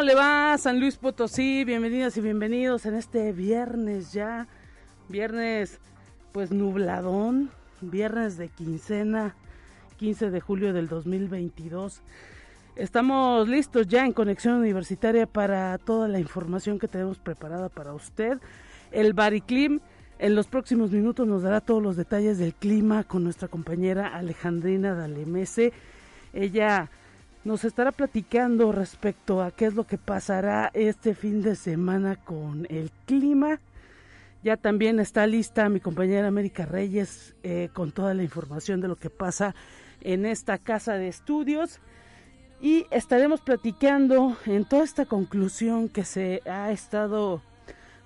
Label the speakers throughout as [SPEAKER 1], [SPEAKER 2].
[SPEAKER 1] ¿Cómo le va San Luis Potosí? Bienvenidas y bienvenidos en este viernes ya. Viernes pues nubladón, viernes de quincena, 15 de julio del 2022. Estamos listos ya en conexión universitaria para toda la información que tenemos preparada para usted. El Bariclim en los próximos minutos nos dará todos los detalles del clima con nuestra compañera Alejandrina Dalemese. Ella nos estará platicando respecto a qué es lo que pasará este fin de semana con el clima. Ya también está lista mi compañera América Reyes eh, con toda la información de lo que pasa en esta casa de estudios. Y estaremos platicando en toda esta conclusión que se ha estado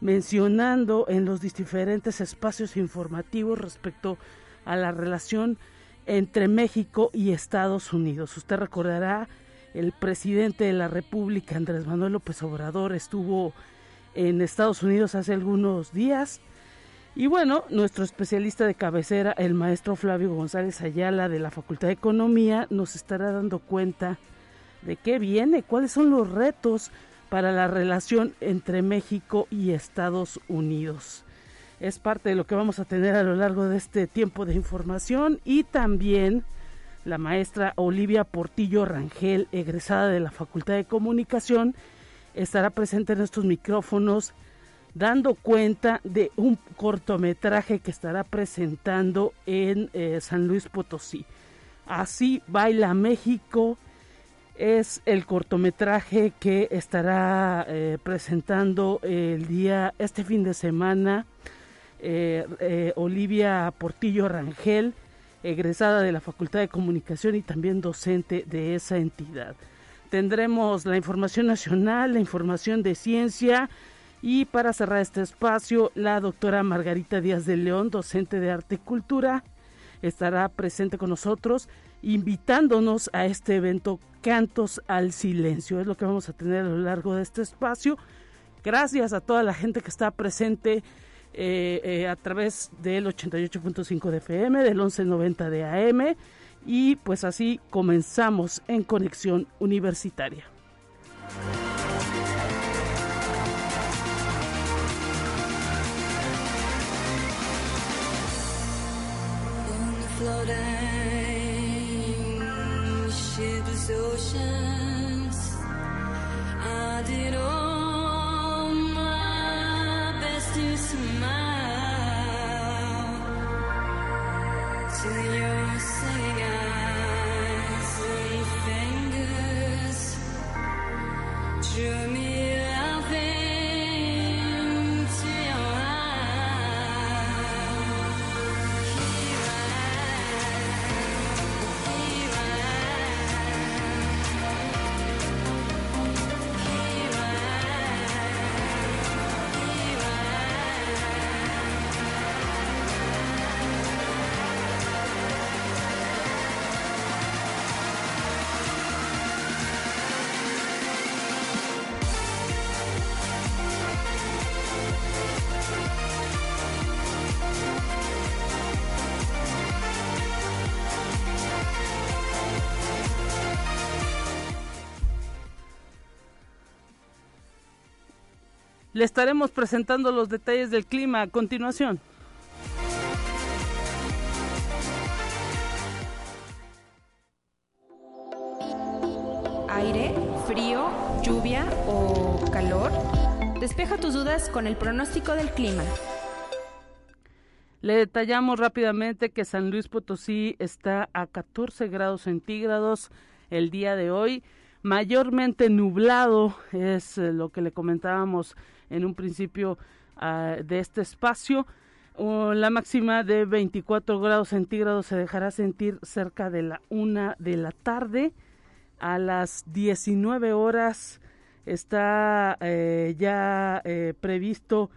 [SPEAKER 1] mencionando en los diferentes espacios informativos respecto a la relación entre México y Estados Unidos. Usted recordará, el presidente de la República, Andrés Manuel López Obrador, estuvo en Estados Unidos hace algunos días. Y bueno, nuestro especialista de cabecera, el maestro Flavio González Ayala de la Facultad de Economía, nos estará dando cuenta de qué viene, cuáles son los retos para la relación entre México y Estados Unidos es parte de lo que vamos a tener a lo largo de este tiempo de información y también la maestra Olivia Portillo Rangel, egresada de la Facultad de Comunicación, estará presente en estos micrófonos dando cuenta de un cortometraje que estará presentando en eh, San Luis Potosí. Así baila México es el cortometraje que estará eh, presentando el día este fin de semana eh, eh, Olivia Portillo Rangel, egresada de la Facultad de Comunicación y también docente de esa entidad. Tendremos la información nacional, la información de ciencia y para cerrar este espacio, la doctora Margarita Díaz de León, docente de arte y cultura, estará presente con nosotros invitándonos a este evento Cantos al Silencio. Es lo que vamos a tener a lo largo de este espacio. Gracias a toda la gente que está presente eh, eh, a través del 88.5 de FM, del 1190 de AM y pues así comenzamos en conexión universitaria. to you. Le estaremos presentando los detalles del clima a continuación.
[SPEAKER 2] aire, frío, lluvia o calor? Despeja tus dudas con el pronóstico del clima.
[SPEAKER 1] Le detallamos rápidamente que San Luis Potosí está a 14 grados centígrados el día de hoy, mayormente nublado, es eh, lo que le comentábamos en un principio ah, de este espacio. la máxima de 24 grados centígrados se dejará sentir cerca de la una de la tarde. A las 19 horas está eh, ya eh, previsto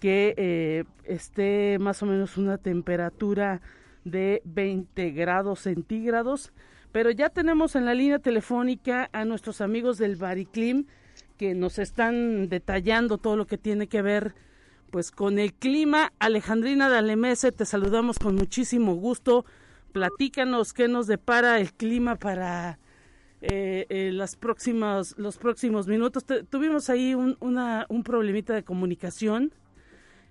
[SPEAKER 1] que eh, esté más o menos una temperatura de 20 grados centígrados. Pero ya tenemos en la línea telefónica a nuestros amigos del Bariclim que nos están detallando todo lo que tiene que ver pues con el clima. Alejandrina Dalemese, te saludamos con muchísimo gusto. Platícanos qué nos depara el clima para eh, eh, las próximas, los próximos minutos. tuvimos ahí un, una, un problemita de comunicación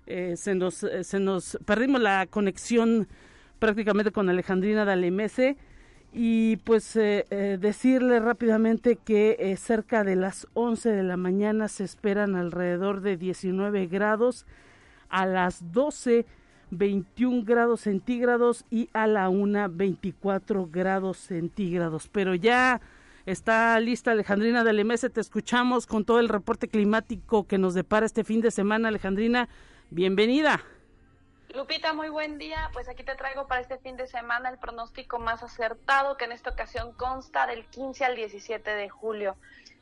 [SPEAKER 1] eh, se, nos, se nos perdimos la conexión prácticamente con Alejandrina Dalemese y pues eh, decirle rápidamente que cerca de las 11 de la mañana se esperan alrededor de 19 grados, a las 12 21 grados centígrados y a la 1 24 grados centígrados. Pero ya está lista Alejandrina Dalemese, te escuchamos con todo el reporte climático que nos depara este fin de semana, Alejandrina. Bienvenida.
[SPEAKER 3] Lupita, muy buen día. Pues aquí te traigo para este fin de semana el pronóstico más acertado que en esta ocasión consta del 15 al 17 de julio.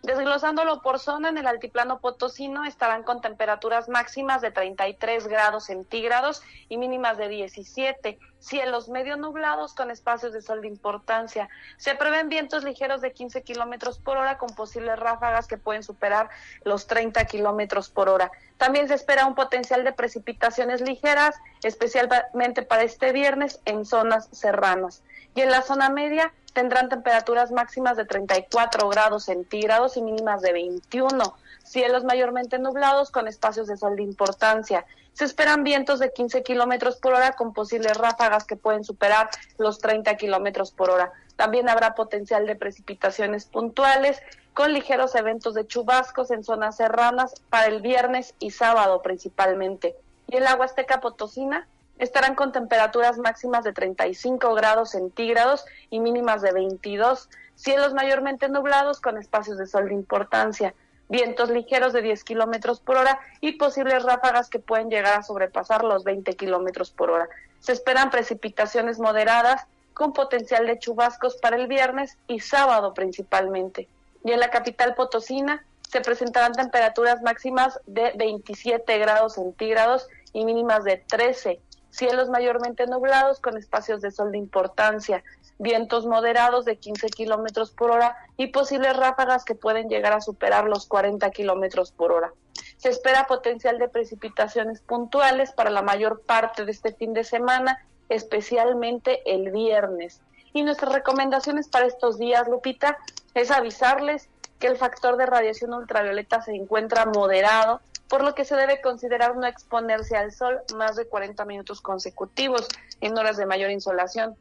[SPEAKER 3] Desglosándolo por zona, en el altiplano potosino estarán con temperaturas máximas de 33 grados centígrados y mínimas de 17. Cielos medio nublados con espacios de sol de importancia. Se prevén vientos ligeros de 15 kilómetros por hora con posibles ráfagas que pueden superar los 30 kilómetros por hora. También se espera un potencial de precipitaciones ligeras, especialmente para este viernes en zonas serranas. Y en la zona media, tendrán temperaturas máximas de 34 grados centígrados y mínimas de 21. Cielos mayormente nublados con espacios de sol de importancia. Se esperan vientos de 15 kilómetros por hora con posibles ráfagas que pueden superar los 30 kilómetros por hora. También habrá potencial de precipitaciones puntuales con ligeros eventos de chubascos en zonas serranas para el viernes y sábado principalmente. Y en la Huasteca Potosina estarán con temperaturas máximas de 35 grados centígrados y mínimas de 22, cielos mayormente nublados con espacios de sol de importancia, vientos ligeros de 10 kilómetros por hora y posibles ráfagas que pueden llegar a sobrepasar los 20 kilómetros por hora. Se esperan precipitaciones moderadas con potencial de chubascos para el viernes y sábado principalmente. Y en la capital potosina se presentarán temperaturas máximas de 27 grados centígrados y mínimas de 13, cielos mayormente nublados con espacios de sol de importancia, vientos moderados de 15 kilómetros por hora y posibles ráfagas que pueden llegar a superar los 40 kilómetros por hora. Se espera potencial de precipitaciones puntuales para la mayor parte de este fin de semana, especialmente el viernes. Y nuestras recomendaciones para estos días, Lupita, es avisarles que el factor de radiación ultravioleta se encuentra moderado por lo que se debe considerar no exponerse al sol más de 40 minutos consecutivos en horas de mayor insolación.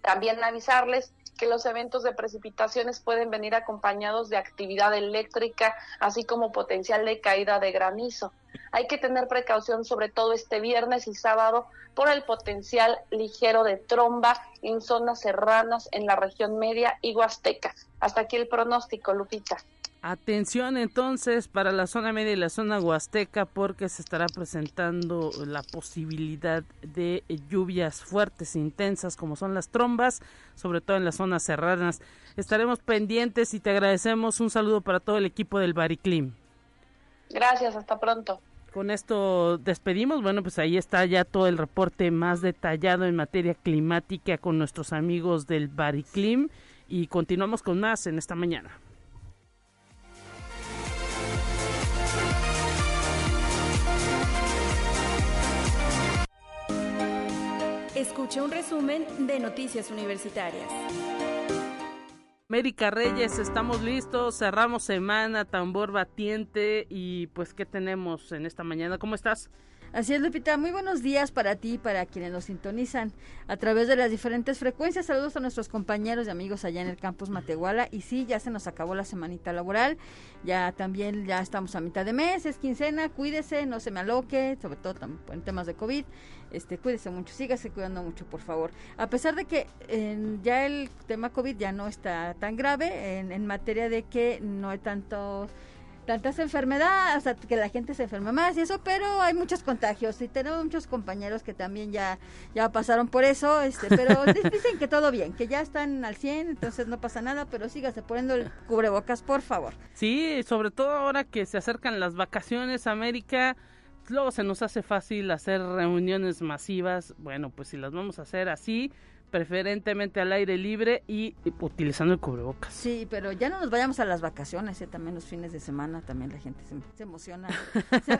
[SPEAKER 3] También avisarles que los eventos de precipitaciones pueden venir acompañados de actividad eléctrica, así como potencial de caída de granizo. Hay que tener precaución sobre todo este viernes y sábado por el potencial ligero de tromba en zonas serranas en la región media y huasteca. Hasta aquí el pronóstico, Lupita.
[SPEAKER 1] Atención entonces para la zona media y la zona huasteca porque se estará presentando la posibilidad de lluvias fuertes, e intensas como son las trombas, sobre todo en las zonas serranas. Estaremos pendientes y te agradecemos. Un saludo para todo el equipo del Bariclim.
[SPEAKER 3] Gracias, hasta pronto.
[SPEAKER 1] Con esto despedimos. Bueno, pues ahí está ya todo el reporte más detallado en materia climática con nuestros amigos del Bariclim y continuamos con más en esta mañana.
[SPEAKER 2] Escuche un resumen de Noticias Universitarias.
[SPEAKER 1] América Reyes, estamos listos, cerramos semana, tambor batiente y pues ¿qué tenemos en esta mañana? ¿Cómo estás?
[SPEAKER 4] Así es, Lupita. Muy buenos días para ti y para quienes nos sintonizan a través de las diferentes frecuencias. Saludos a nuestros compañeros y amigos allá en el campus Matehuala. Y sí, ya se nos acabó la semanita laboral. Ya también ya estamos a mitad de mes, es quincena. Cuídese, no se me aloque, sobre todo en temas de COVID. Este, cuídese mucho, sígase cuidando mucho, por favor. A pesar de que ya el tema COVID ya no está tan grave en, en materia de que no hay tanto tantas enfermedades, o sea, que la gente se enferma más y eso, pero hay muchos contagios y tenemos muchos compañeros que también ya, ya pasaron por eso, este, pero dicen que todo bien, que ya están al 100, entonces no pasa nada, pero sígase poniendo el cubrebocas, por favor.
[SPEAKER 1] Sí, sobre todo ahora que se acercan las vacaciones, América, luego se nos hace fácil hacer reuniones masivas, bueno, pues si las vamos a hacer así, preferentemente al aire libre y, utilizando el cubrebocas.
[SPEAKER 4] Sí, pero ya no nos vayamos a las vacaciones, ¿eh? también los fines de semana, también la gente se, emociona.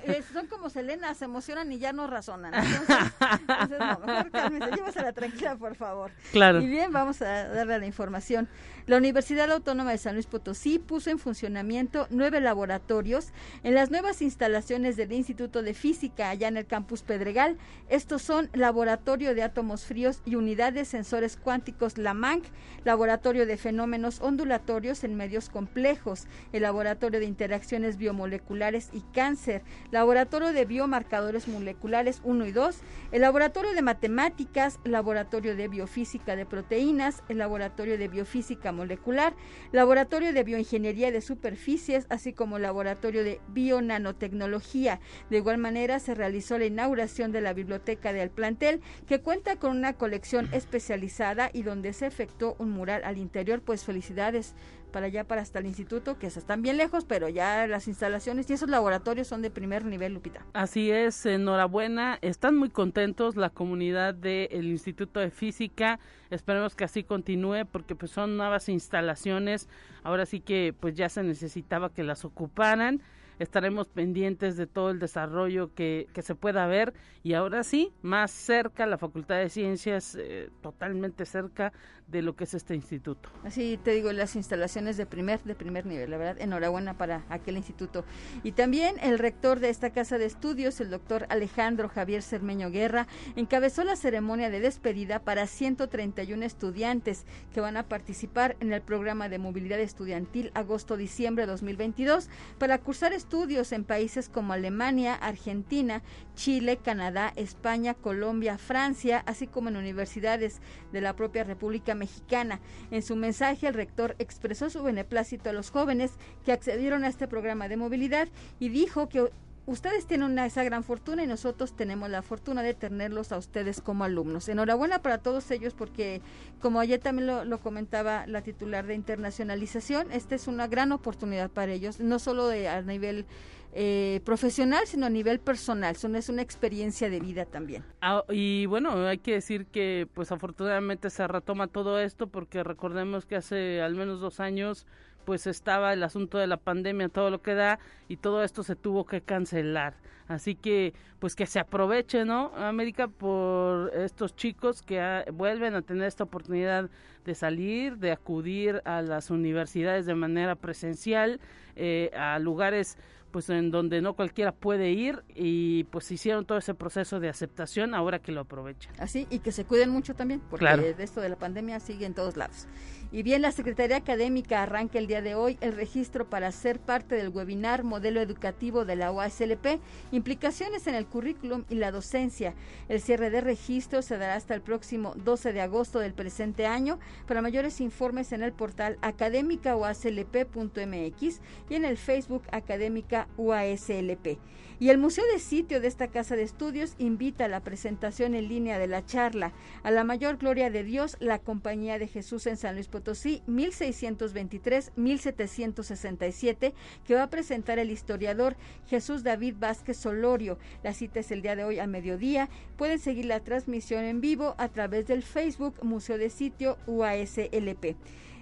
[SPEAKER 4] Eh, son como Selena, se emocionan y ya no razonan. Entonces, no, mejor cálmese, llévasela tranquila, por favor.
[SPEAKER 1] Claro.
[SPEAKER 4] Y bien, vamos a darle la información. La Universidad Autónoma de San Luis Potosí puso en funcionamiento nueve laboratorios en las nuevas instalaciones del Instituto de Física allá en el campus Pedregal. Estos son Laboratorio de Átomos Fríos y Unidades Sensores Cuánticos LAMANC, Laboratorio de Fenómenos Ondulatorios en Medios Complejos, el Laboratorio de Interacciones Biomoleculares y Cáncer, Laboratorio de Biomarcadores Moleculares 1 y 2, el Laboratorio de Matemáticas, Laboratorio de Biofísica de Proteínas, el Laboratorio de Biofísica molecular, laboratorio de bioingeniería de superficies, así como laboratorio de bionanotecnología. De igual manera, se realizó la inauguración de la biblioteca del plantel, que cuenta con una colección especializada y donde se efectuó un mural al interior. Pues felicidades para allá, para hasta el instituto, que están bien lejos, pero ya las instalaciones y esos laboratorios son de primer nivel, Lupita.
[SPEAKER 1] Así es, enhorabuena, están muy contentos la comunidad del Instituto de Física, esperemos que así continúe porque pues son nuevas instalaciones, ahora sí que pues ya se necesitaba que las ocuparan estaremos pendientes de todo el desarrollo que, que se pueda ver y ahora sí, más cerca, la Facultad de Ciencias, eh, totalmente cerca de lo que es este instituto.
[SPEAKER 4] Así te digo, las instalaciones de primer, de primer nivel, la verdad, enhorabuena para aquel instituto. Y también el rector de esta casa de estudios, el doctor Alejandro Javier Cermeño Guerra, encabezó la ceremonia de despedida para 131 estudiantes que van a participar en el programa de movilidad estudiantil agosto-diciembre 2022 para cursar estudios en países como Alemania, Argentina, Chile, Canadá, España, Colombia, Francia, así como en universidades de la propia República Mexicana. En su mensaje, el rector expresó su beneplácito a los jóvenes que accedieron a este programa de movilidad y dijo que ustedes tienen una, esa gran fortuna y nosotros tenemos la fortuna de tenerlos a ustedes como alumnos. Enhorabuena para todos ellos porque, como ayer también lo, comentaba la titular de internacionalización, esta es una gran oportunidad para ellos, no solo de, a nivel eh, profesional, sino a nivel personal. Son, es una experiencia de vida también.
[SPEAKER 1] Ah, y bueno, hay que decir que pues afortunadamente se retoma todo esto porque recordemos que hace al menos dos años pues estaba el asunto de la pandemia, todo lo que da, y todo esto se tuvo que cancelar. Así que, pues que se aproveche, ¿no? América por estos chicos que ah, vuelven a tener esta oportunidad de salir, de acudir a las universidades de manera presencial, eh, a lugares pues en donde no cualquiera puede ir y pues hicieron todo ese proceso de aceptación, ahora que lo aprovechen.
[SPEAKER 4] Así, y que se cuiden mucho también, porque de esto de la pandemia sigue en todos lados. Y bien, la Secretaría Académica arranca el día de hoy el registro para ser parte del webinar Modelo Educativo de la UASLP, implicaciones en el currículum y la docencia. El cierre de registro se dará hasta el próximo 12 de agosto del presente año. Para mayores informes en el portal académicauaslp.mx y en el Facebook Académica UASLP. Y el Museo de Sitio de esta Casa de Estudios invita a la presentación en línea de la charla A la mayor gloria de Dios, la Compañía de Jesús en San Luis Potosí, 1623-1767, que va a presentar el historiador Jesús David Vázquez Solorio. La cita es el día de hoy a mediodía. Pueden seguir la transmisión en vivo a través del Facebook Museo de Sitio UASLP.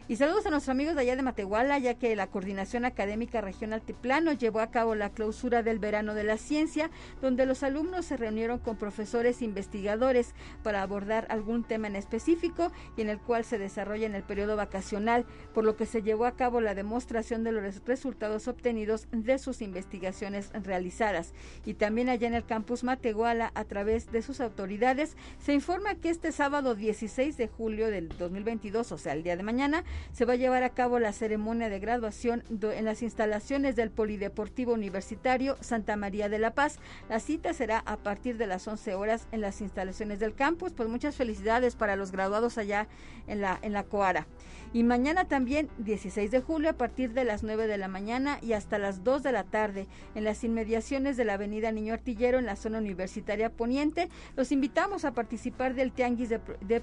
[SPEAKER 4] Y saludos a nuestros amigos de allá de Matehuala, ya que la Coordinación Académica Regional Tiplano llevó a cabo la clausura del verano de la ciencia, donde los alumnos se reunieron con profesores e investigadores para abordar algún tema en específico y en el cual se desarrolla en el periodo vacacional, por lo que se llevó a cabo la demostración de los resultados obtenidos de sus investigaciones realizadas. Y también allá en el campus Matehuala, a través de sus autoridades, se informa que este sábado 16 de julio del 2022, o sea, el día de mañana, se va a llevar a cabo la ceremonia de graduación en las instalaciones del Polideportivo Universitario Santa María de la Paz. La cita será a partir de las 11 horas en las instalaciones del campus. Pues muchas felicidades para los graduados allá en la, en la Coara. Y mañana también, 16 de julio, a partir de las 9 de la mañana y hasta las 2 de la tarde, en las inmediaciones de la Avenida Niño Artillero, en la zona universitaria poniente, los invitamos a participar del Tianguis de, de,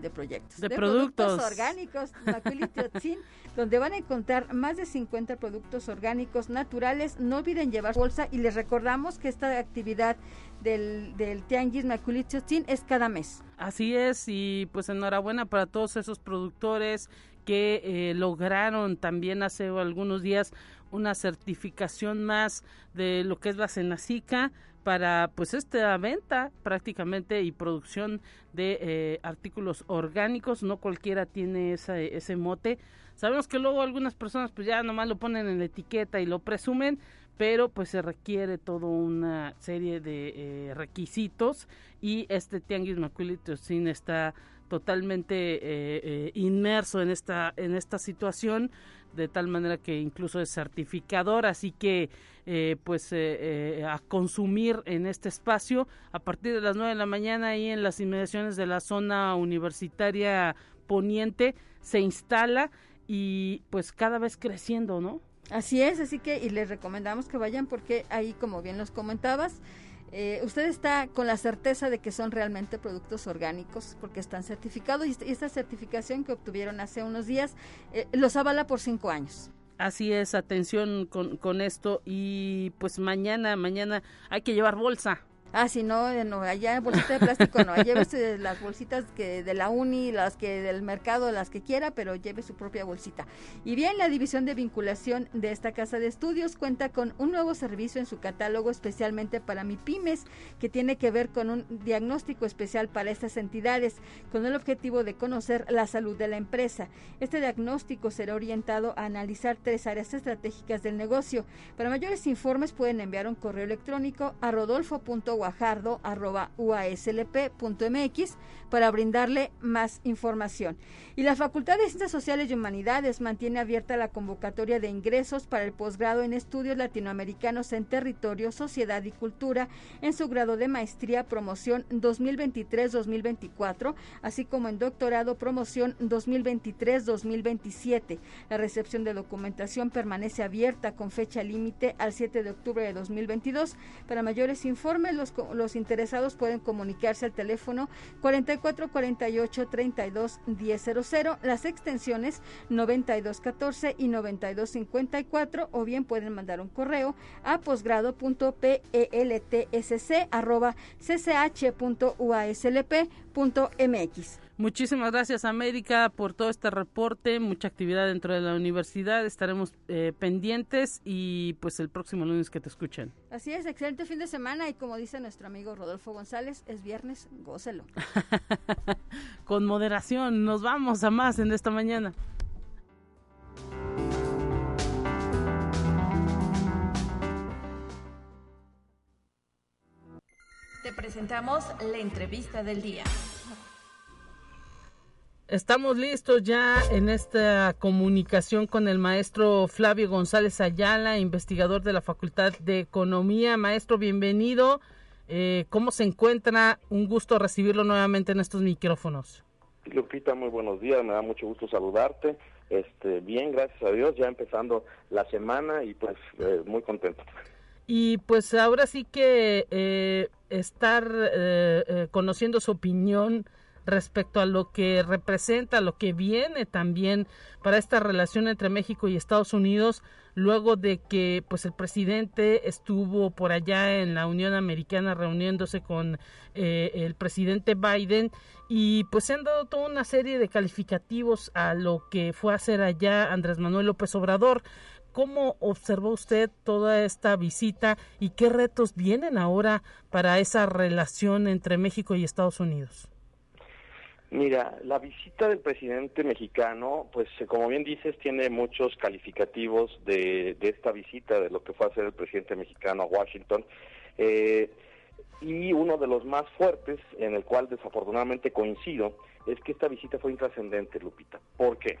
[SPEAKER 4] de, proyectos.
[SPEAKER 1] De, productos.
[SPEAKER 4] orgánicos, donde van a encontrar más de 50 productos orgánicos naturales. No olviden llevar bolsa y les recordamos que esta actividad del, del Tianguis Maculitiotzin es cada mes.
[SPEAKER 1] Así es, y pues enhorabuena para todos esos productores que eh, lograron también hace algunos días una certificación más de lo que es la Cenacica para pues esta venta prácticamente y producción de eh, artículos orgánicos. No cualquiera tiene ese mote. Sabemos que luego algunas personas pues ya nomás lo ponen en la etiqueta y lo presumen pero pues se requiere toda una serie de eh, requisitos y este tianguis sin está totalmente eh, eh, inmerso en esta en esta situación de tal manera que incluso es certificador así que pues a consumir en este espacio a partir de las nueve de la mañana ahí en las inmediaciones de la zona universitaria poniente se instala y pues cada vez creciendo no
[SPEAKER 4] Así es, así que y les recomendamos que vayan porque ahí, como bien los comentabas, eh, usted está con la certeza de que son realmente productos orgánicos porque están certificados y esta certificación que obtuvieron hace unos días eh, los avala por cinco años.
[SPEAKER 1] Así es, atención con, con esto y pues mañana, mañana hay que llevar bolsa
[SPEAKER 4] Ah, sí, no, no, allá bolsita de plástico no, llévese las bolsitas que de la uni, las que del mercado, las que quiera, pero lleve su propia bolsita. Y bien, la división de vinculación de esta casa de estudios cuenta con un nuevo servicio en su catálogo especialmente para MIPIMES, que tiene que ver con un diagnóstico especial para estas entidades, con el objetivo de conocer la salud de la empresa. Este diagnóstico será orientado a analizar tres áreas estratégicas del negocio. Para mayores informes pueden enviar un correo electrónico a rodolfo.com guajardo.uaslp.mx para brindarle más información. Y la Facultad de Ciencias Sociales y Humanidades mantiene abierta la convocatoria de ingresos para el posgrado en estudios latinoamericanos en territorio, sociedad y cultura en su grado de maestría promoción 2023-2024, así como en doctorado promoción 2023-2027. La recepción de documentación permanece abierta con fecha límite al 7 de octubre de 2022. Para mayores informes, los los, interesados pueden comunicarse al teléfono 4448 32 1000, las extensiones 9214 y 9254 o bien pueden mandar un correo a posgrado.peltsk@cch.uaslp.mx.
[SPEAKER 1] Muchísimas gracias América por todo este reporte, mucha actividad dentro de la universidad, estaremos eh, pendientes y pues el próximo lunes que te escuchen.
[SPEAKER 4] Así es, excelente fin de semana y como dice nuestro amigo Rodolfo González, es viernes, gócelo.
[SPEAKER 1] Con moderación, nos vamos a más en esta mañana.
[SPEAKER 2] Te presentamos la entrevista del día.
[SPEAKER 1] Estamos listos ya en esta comunicación con el maestro Flavio González Ayala, investigador de la Facultad de Economía. Maestro, bienvenido. Eh, ¿Cómo se encuentra? Un gusto recibirlo nuevamente en estos micrófonos.
[SPEAKER 5] Lupita, muy buenos días. Me da mucho gusto saludarte. Este, bien, gracias a Dios, ya empezando la semana y pues eh, muy contento.
[SPEAKER 1] Y pues ahora sí que eh, estar conociendo su opinión respecto a lo que representa, lo que viene también para esta relación entre México y Estados Unidos, luego de que pues el presidente estuvo por allá en la Unión Americana reuniéndose con eh, el presidente Biden y pues se han dado toda una serie de calificativos a lo que fue a hacer allá Andrés Manuel López Obrador. ¿Cómo observó usted toda esta visita y qué retos vienen ahora para esa relación entre México y Estados Unidos?
[SPEAKER 5] Mira, la visita del presidente mexicano, pues como bien dices, tiene muchos calificativos de, esta visita, de lo que fue a hacer el presidente mexicano a Washington. Eh, y uno de los más fuertes, en el cual desafortunadamente coincido, es que esta visita fue intrascendente, Lupita. ¿Por qué?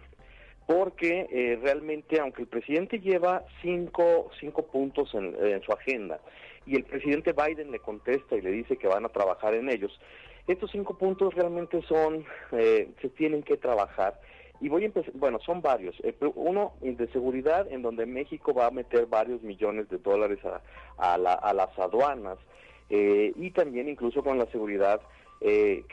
[SPEAKER 5] Porque eh, realmente, aunque el presidente lleva cinco, cinco puntos en su agenda y el presidente Biden le contesta y le dice que van a trabajar en ellos, estos cinco puntos realmente son, eh, se tienen que trabajar. Y voy a empezar, bueno, son varios. Eh, uno, de seguridad, en donde México va a meter varios millones de dólares a, las aduanas. Eh, y también incluso con la seguridad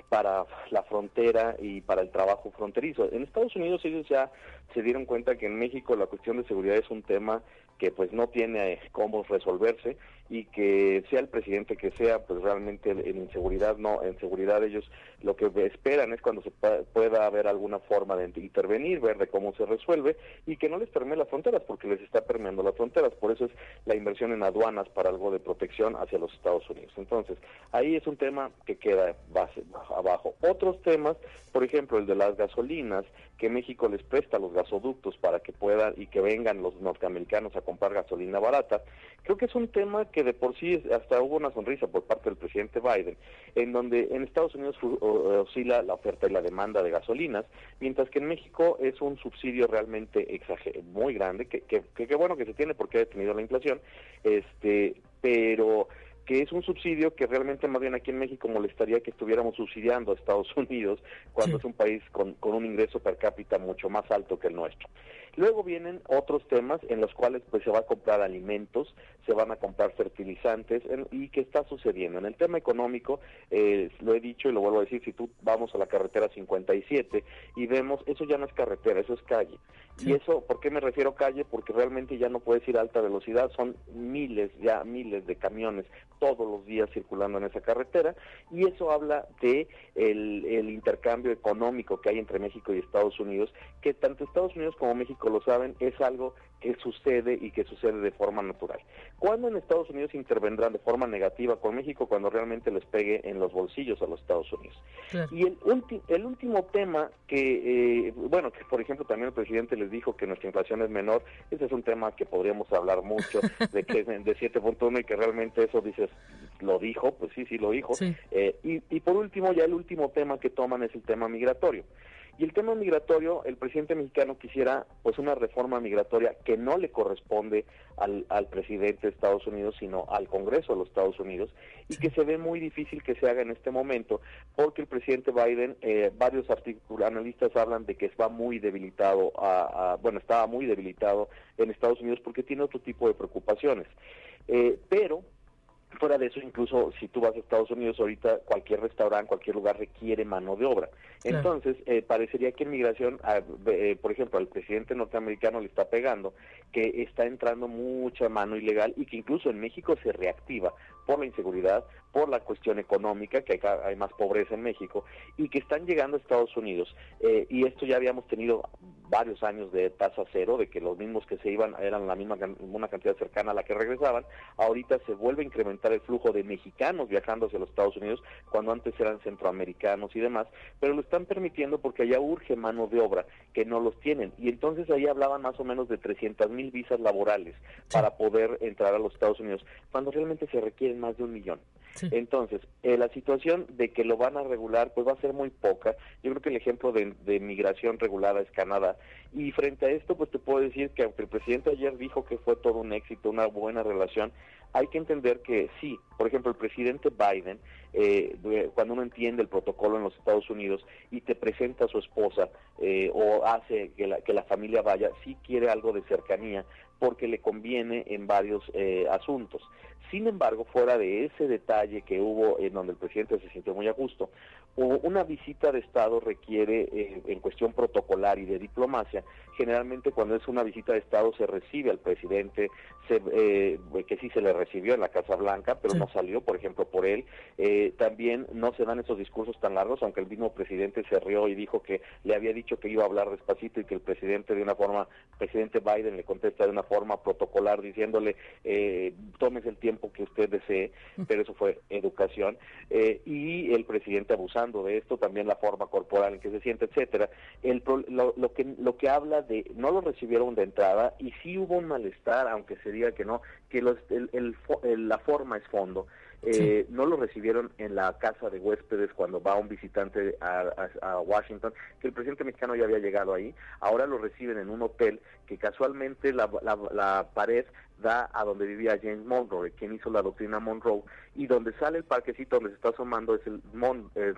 [SPEAKER 5] para la frontera y para el trabajo fronterizo. En Estados Unidos ellos ya se dieron cuenta que en México la cuestión de seguridad es un tema que pues no tiene cómo resolverse y que sea el presidente que sea, pues realmente en inseguridad no, en seguridad ellos lo que esperan es cuando se pueda haber alguna forma de intervenir, ver de cómo se resuelve y que no les permee las fronteras porque les está permeando las fronteras, por eso es la inversión en aduanas para algo de protección hacia los Estados Unidos. Entonces, ahí es un tema que queda base abajo. Otros temas, por ejemplo, el de las gasolinas, que México les presta los gasoductos para que puedan y que vengan los norteamericanos a comprar gasolina barata, creo que es un tema que de por sí hasta hubo una sonrisa por parte del presidente Biden, en donde en Estados Unidos oscila la oferta y la demanda de gasolinas, mientras que en México es un subsidio realmente exager muy grande, que, que, que, bueno que se tiene porque ha detenido la inflación, este, pero que es un subsidio que realmente más bien aquí en México molestaría que estuviéramos subsidiando a Estados Unidos cuando es un país con, con, un ingreso per cápita mucho más alto que el nuestro. Luego vienen otros temas en los cuales pues se va a comprar alimentos, se van a comprar fertilizantes y qué está sucediendo. En el tema económico, eh, lo he dicho y lo vuelvo a decir, si tú vamos a la carretera 57 y vemos, eso ya no es carretera, eso es calle. Y eso, ¿por qué me refiero calle? Porque realmente ya no puedes ir a alta velocidad, son miles, ya miles de camiones todos los días circulando en esa carretera y eso habla de el, el intercambio económico que hay entre México y Estados Unidos, que tanto Estados Unidos como México lo saben, es algo que sucede y que sucede de forma natural. ¿Cuándo en Estados Unidos intervendrán de forma negativa con México? Cuando realmente les pegue en los bolsillos a los Estados Unidos. Y el, el último tema que, eh, bueno, que por ejemplo también el presidente les dijo que nuestra inflación es menor, ese es un tema que podríamos hablar mucho, de que es de 7.1 y que realmente eso dices, lo dijo, pues sí, sí lo dijo. Eh, y, y por último, ya el último tema que toman es el tema migratorio. Y el tema migratorio, el presidente mexicano quisiera pues una reforma migratoria que no le corresponde al, al presidente de Estados Unidos, sino al Congreso de los Estados Unidos, y que se ve muy difícil que se haga en este momento, porque el presidente Biden, eh, varios analistas hablan de que está muy debilitado, a, bueno, estaba muy debilitado en Estados Unidos porque tiene otro tipo de preocupaciones. Eh, pero Fuera de eso, incluso si tú vas a Estados Unidos ahorita, cualquier restaurante, cualquier lugar requiere mano de obra. Entonces, eh, parecería que en migración, eh, por ejemplo, al presidente norteamericano le está pegando que está entrando mucha mano ilegal y que incluso en México se reactiva por la inseguridad, por la cuestión económica, que hay, más pobreza en México, y que están llegando a Estados Unidos. Eh, y esto ya habíamos tenido varios años de tasa cero, de que los mismos que se iban eran la misma una cantidad cercana a la que regresaban. Ahorita se vuelve a incrementar el flujo de mexicanos viajando hacia los Estados Unidos, cuando antes eran centroamericanos y demás, pero lo están permitiendo porque allá urge mano de obra, que no los tienen. Y entonces ahí hablaban más o menos de 300 mil visas laborales para poder entrar a los Estados Unidos, cuando realmente se requieren más de un millón. Entonces, eh, la situación de que lo van a regular, pues va a ser muy poca. Yo creo que el ejemplo de, de, migración regulada es Canadá. Y frente a esto, pues te puedo decir que aunque el presidente ayer dijo que fue todo un éxito, una buena relación, hay que entender que sí, por ejemplo, el presidente Biden, eh, cuando uno entiende el protocolo en los Estados Unidos y te presenta a su esposa eh, o hace que la, que la familia vaya, sí quiere algo de cercanía porque le conviene en varios eh, asuntos. Sin embargo, fuera de ese detalle que hubo en donde el presidente se sintió muy a gusto, una visita de Estado requiere, eh, en cuestión protocolar y de diplomacia, generalmente cuando es una visita de Estado se recibe al presidente, se, eh, que sí se le recibió en la Casa Blanca, pero no salió, por ejemplo, por él. Eh, también no se dan esos discursos tan largos, aunque el mismo presidente se rió y dijo que le había dicho que iba a hablar despacito y que el presidente de una forma, presidente Biden le contesta de una forma protocolar diciéndole, tómese el tiempo que usted desee, pero eso fue educación. y el presidente abusando de esto, también la forma corporal en que se siente, etcétera. El, lo, que lo que habla de no lo recibieron de entrada y sí hubo un malestar, aunque se diga que no, que los, el, la forma es fondo. Eh, no lo recibieron en la casa de huéspedes cuando va un visitante a, Washington, que el presidente mexicano ya había llegado ahí. Ahora lo reciben en un hotel que casualmente la, la pared da a donde vivía James Monroe, quien hizo la doctrina Monroe, y donde sale el parquecito donde se está asomando es el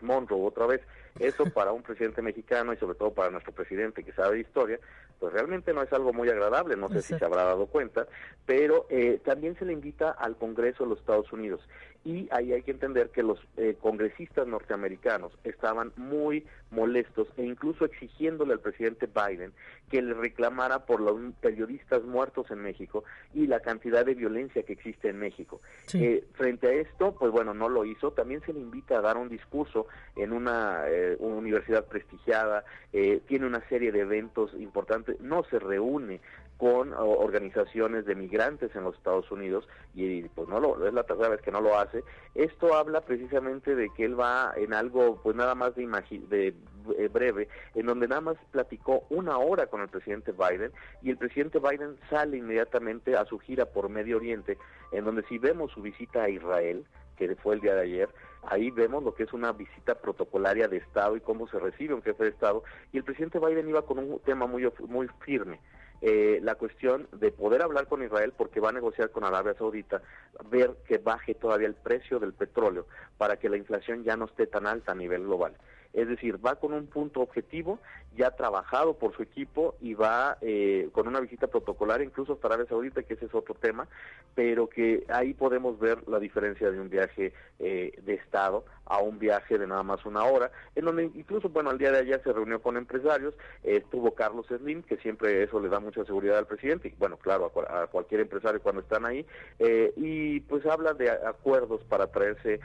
[SPEAKER 5] Monroe otra vez. Eso para un presidente mexicano y sobre todo para nuestro presidente que sabe de historia, pues realmente no es algo muy agradable, no sé si se habrá dado cuenta, pero eh, también se le invita al Congreso de los Estados Unidos y ahí hay que entender que los eh, congresistas norteamericanos estaban muy molestos e incluso exigiéndole al presidente Biden que le reclamara por los periodistas muertos en México y la cantidad de violencia que existe en México. Eh, frente a esto, pues bueno, no lo hizo. También se le invita a dar un discurso en una, eh, universidad prestigiada, tiene una serie de eventos importantes, no se reúne con organizaciones de migrantes en los Estados Unidos y pues no lo es la tercera vez que no lo hace. Esto habla precisamente de que él va en algo pues nada más de, de eh, breve, en donde nada más platicó una hora con el presidente Biden y el presidente Biden sale inmediatamente a su gira por Medio Oriente, en donde si vemos su visita a Israel, que fue el día de ayer, ahí vemos lo que es una visita protocolaria de Estado y cómo se recibe un jefe de Estado, y el presidente Biden iba con un tema muy, muy firme, eh, la cuestión de poder hablar con Israel porque va a negociar con Arabia Saudita, ver que baje todavía el precio del petróleo para que la inflación ya no esté tan alta a nivel global. Es decir, va con un punto objetivo, ya trabajado por su equipo y va eh, con una visita protocolar incluso hasta Arabia Saudita, que ese es otro tema, pero que ahí podemos ver la diferencia de un viaje eh, de Estado a un viaje de nada más una hora, en donde incluso, bueno, al día de ayer se reunió con empresarios, estuvo Carlos Slim, que siempre eso le da mucha seguridad al presidente, y bueno, claro, a, cualquier empresario cuando están ahí, eh, y pues habla de acuerdos para traerse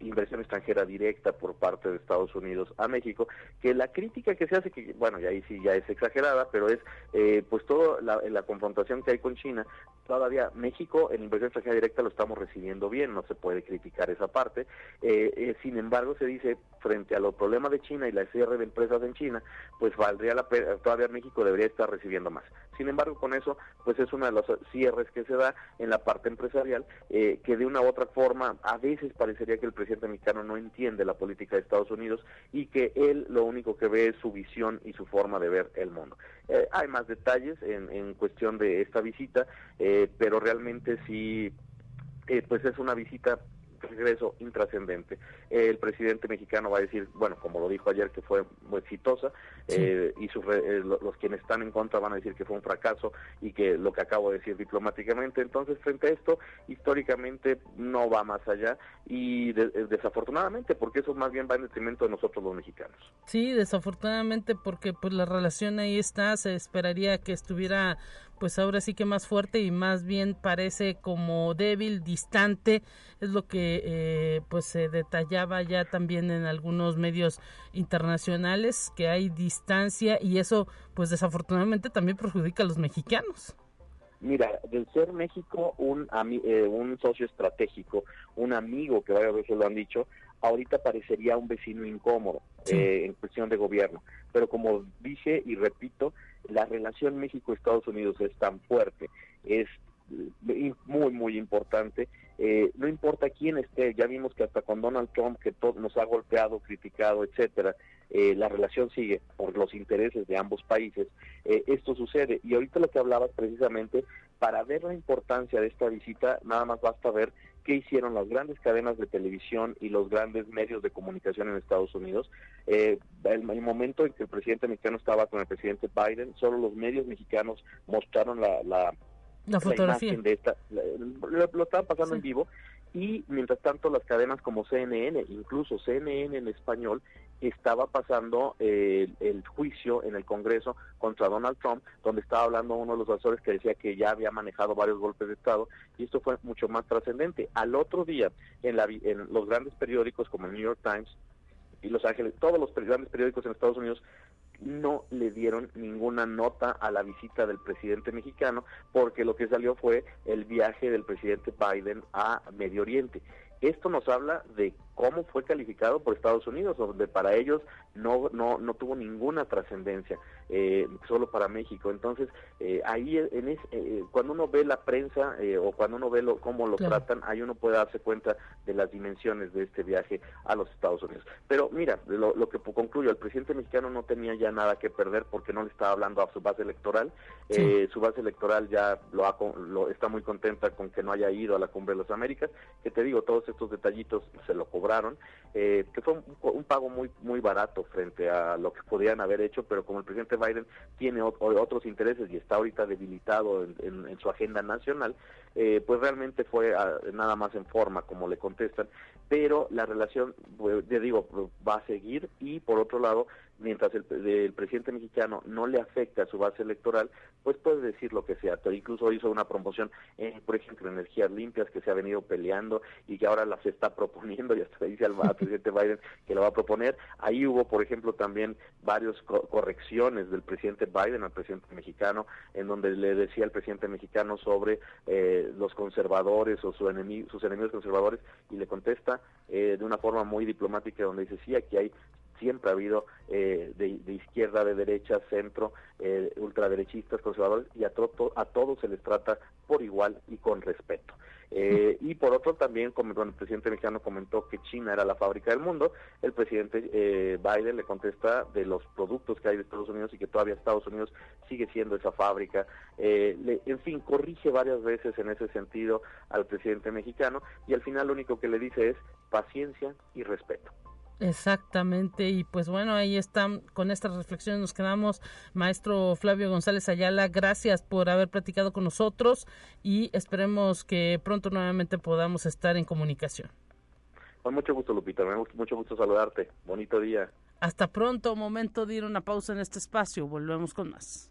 [SPEAKER 5] inversión extranjera directa por parte de Estados Unidos a México, que la crítica que se hace, que bueno, y ahí sí ya es exagerada, pero es eh, pues toda la, confrontación que hay con China, todavía México en inversión extranjera directa lo estamos recibiendo bien, no se puede criticar esa parte, eh, eh, sin embargo se dice frente a los problemas de China y la cierre de empresas en China, pues valdría la pena, todavía México debería estar recibiendo más. Sin embargo, con eso, pues es uno de los cierres que se da en la parte empresarial, que de una u otra forma, a veces parecería que el presidente mexicano no entiende la política de Estados Unidos y que él lo único que ve es su visión y su forma de ver el mundo. Eh, hay más detalles en, en, cuestión de esta visita, eh, pero realmente sí, eh, pues es una visita regreso intrascendente. el presidente mexicano va a decir, bueno, como lo dijo ayer, que fue muy exitosa, eh, y eh, los quienes están en contra van a decir que fue un fracaso y que lo que acabo de decir diplomáticamente. Entonces, frente a esto, históricamente no va más allá y eh, desafortunadamente, porque eso más bien va en detrimento de nosotros los mexicanos.
[SPEAKER 1] Sí, desafortunadamente porque pues la relación ahí está, se esperaría que estuviera pues ahora sí que más fuerte y más bien parece como débil, distante, es lo que eh, pues se detallaba ya también en algunos medios internacionales, que hay distancia y eso pues desafortunadamente también perjudica a los mexicanos.
[SPEAKER 5] Mira, del ser México un, eh, un socio estratégico, un amigo que varias veces lo han dicho, ahorita parecería un vecino incómodo eh, en cuestión de gobierno. Pero como dije y repito, la relación México-Estados Unidos es tan fuerte, es muy, muy importante. Eh, no importa quién esté, ya vimos que hasta con Donald Trump, que todo nos ha golpeado, criticado, etcétera, eh, la relación sigue por los intereses de ambos países. Eh, esto sucede. Y ahorita lo que hablabas precisamente, para ver la importancia de esta visita, nada más basta ver qué hicieron las grandes cadenas de televisión y los grandes medios de comunicación en Estados Unidos. el, el, momento en que el presidente mexicano estaba con el presidente Biden, solo los medios mexicanos mostraron la, la
[SPEAKER 1] la fotografía.
[SPEAKER 5] de esta, lo, lo estaban pasando en vivo y mientras tanto las cadenas como CNN, incluso CNN en español, estaba pasando eh, el juicio en el Congreso contra Donald Trump, donde estaba hablando uno de los asesores que decía que ya había manejado varios golpes de Estado, y esto fue mucho más trascendente. Al otro día, en, la, en los grandes periódicos como el New York Times y Los Ángeles, todos los grandes periódicos en Estados Unidos no le dieron ninguna nota a la visita del presidente mexicano porque lo que salió fue el viaje del presidente Biden a Medio Oriente. Esto nos habla de cómo fue calificado por Estados Unidos, donde para ellos no, no, no tuvo ninguna trascendencia, eh, solo para México. Entonces, eh, ahí en es, eh, cuando uno ve la prensa o cuando uno ve lo, cómo lo tratan, ahí uno puede darse cuenta de las dimensiones de este viaje a los Estados Unidos. Pero mira, lo, lo que concluyo, el presidente mexicano no tenía ya nada que perder porque no le estaba hablando a su base electoral. su base electoral ya lo, ha, lo está muy contenta con que no haya ido a la Cumbre de las Américas, que te digo, todos estos detallitos se lo cobraron, eh, que fue un, pago muy muy barato frente a lo que podían haber hecho, pero como el presidente Biden tiene otros intereses y está ahorita debilitado en, su agenda nacional, eh, pues realmente fue ah, nada más en forma, como le contestan, pero la relación, pues, ya digo, va a seguir y por otro lado, mientras el, presidente mexicano no le afecte a su base electoral, pues puede decir lo que sea. Incluso hizo una promoción, en, por ejemplo, energías limpias que se ha venido peleando y que ahora las está proponiendo y hasta le dice al, presidente Biden que lo va a proponer. Ahí hubo, por ejemplo, también varias correcciones del presidente Biden al presidente mexicano, en donde le decía al presidente mexicano sobre eh, los conservadores o su enemigo, sus enemigos conservadores y le contesta eh, de una forma muy diplomática donde dice sí, aquí hay siempre ha habido eh, de, izquierda, de derecha, centro, eh, ultraderechistas, conservadores, y a, a todos se les trata por igual y con respeto. Eh, y por otro también, como el presidente mexicano comentó que China era la fábrica del mundo, el presidente eh, Biden le contesta de los productos que hay de Estados Unidos y que todavía Estados Unidos sigue siendo esa fábrica. Eh, en fin, corrige varias veces en ese sentido al presidente mexicano y al final lo único que le dice es paciencia y respeto.
[SPEAKER 1] Exactamente, y pues bueno, ahí están, con estas reflexiones nos quedamos. Maestro Flavio González Ayala, gracias por haber platicado con nosotros y esperemos que pronto nuevamente podamos estar en comunicación.
[SPEAKER 5] Con mucho gusto, Lupita, me mucho gusto saludarte. Bonito día.
[SPEAKER 1] Hasta pronto, momento de ir a una pausa en este espacio, volvemos con más.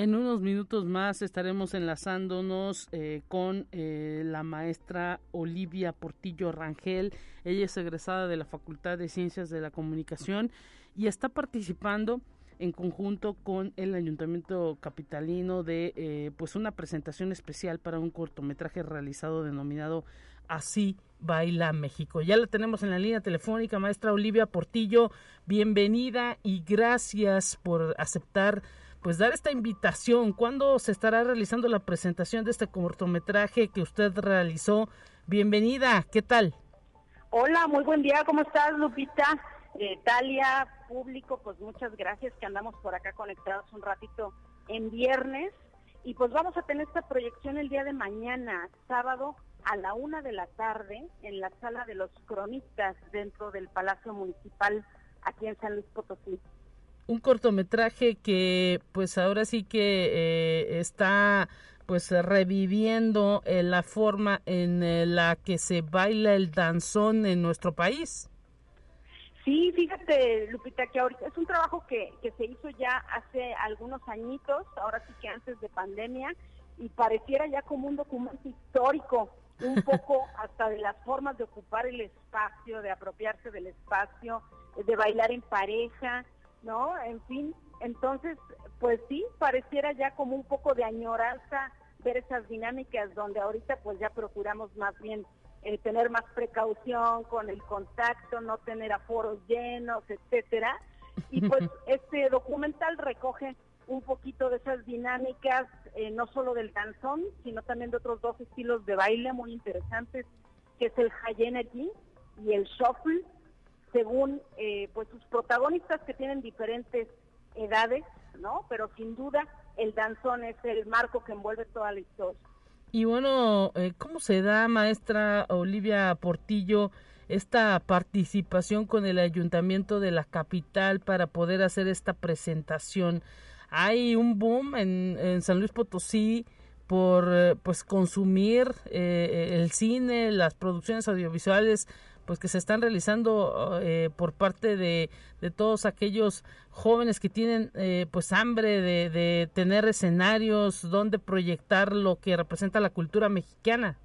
[SPEAKER 1] En unos minutos más estaremos enlazándonos eh, con eh, la maestra Olivia Portillo Rangel. Ella es egresada de la Facultad de Ciencias de la Comunicación y está participando en conjunto con el Ayuntamiento Capitalino de eh, pues una presentación especial para un cortometraje realizado denominado Así Baila México. Ya la tenemos en la línea telefónica, maestra Olivia Portillo. Bienvenida y gracias por aceptar pues dar esta invitación. ¿Cuándo se estará realizando la presentación de este cortometraje que usted realizó? Bienvenida, ¿qué tal?
[SPEAKER 6] Hola, muy buen día, ¿cómo estás, Lupita? Eh, Talia, público, pues muchas gracias que andamos por acá conectados un ratito en viernes. Y pues vamos a tener esta proyección el día de mañana, sábado, a la una de la tarde, en la sala de los cronistas dentro del Palacio Municipal aquí en San Luis Potosí
[SPEAKER 1] un cortometraje que pues ahora sí que eh, está pues reviviendo eh, la forma en eh, la que se baila el danzón en nuestro país.
[SPEAKER 6] Sí, fíjate, Lupita, que ahorita es un trabajo que, que se hizo ya hace algunos añitos, ahora sí que antes de pandemia, y pareciera ya como un documento histórico un poco hasta de las formas de ocupar el espacio, de apropiarse del espacio, de bailar en pareja, ¿no? En fin, entonces, pues sí, pareciera ya como un poco de añoranza ver esas dinámicas donde ahorita pues ya procuramos más bien eh, tener más precaución con el contacto, no tener aforos llenos, etcétera. Y pues este documental recoge un poquito de esas dinámicas, eh, no solo del danzón, sino también de otros dos estilos de baile muy interesantes, que es el high energy y el shuffle, según eh, pues sus protagonistas que tienen diferentes edades, ¿no? Pero sin duda el danzón es el marco que envuelve toda la historia.
[SPEAKER 1] Y bueno, eh, ¿cómo se da, maestra Olivia Portillo, esta participación con el ayuntamiento de la capital para poder hacer esta presentación? Hay un boom en, San Luis Potosí por eh, pues consumir eh, el cine, las producciones audiovisuales pues que se están realizando eh, por parte de, todos aquellos jóvenes que tienen eh, pues hambre de, tener escenarios donde proyectar lo que representa la cultura mexicana.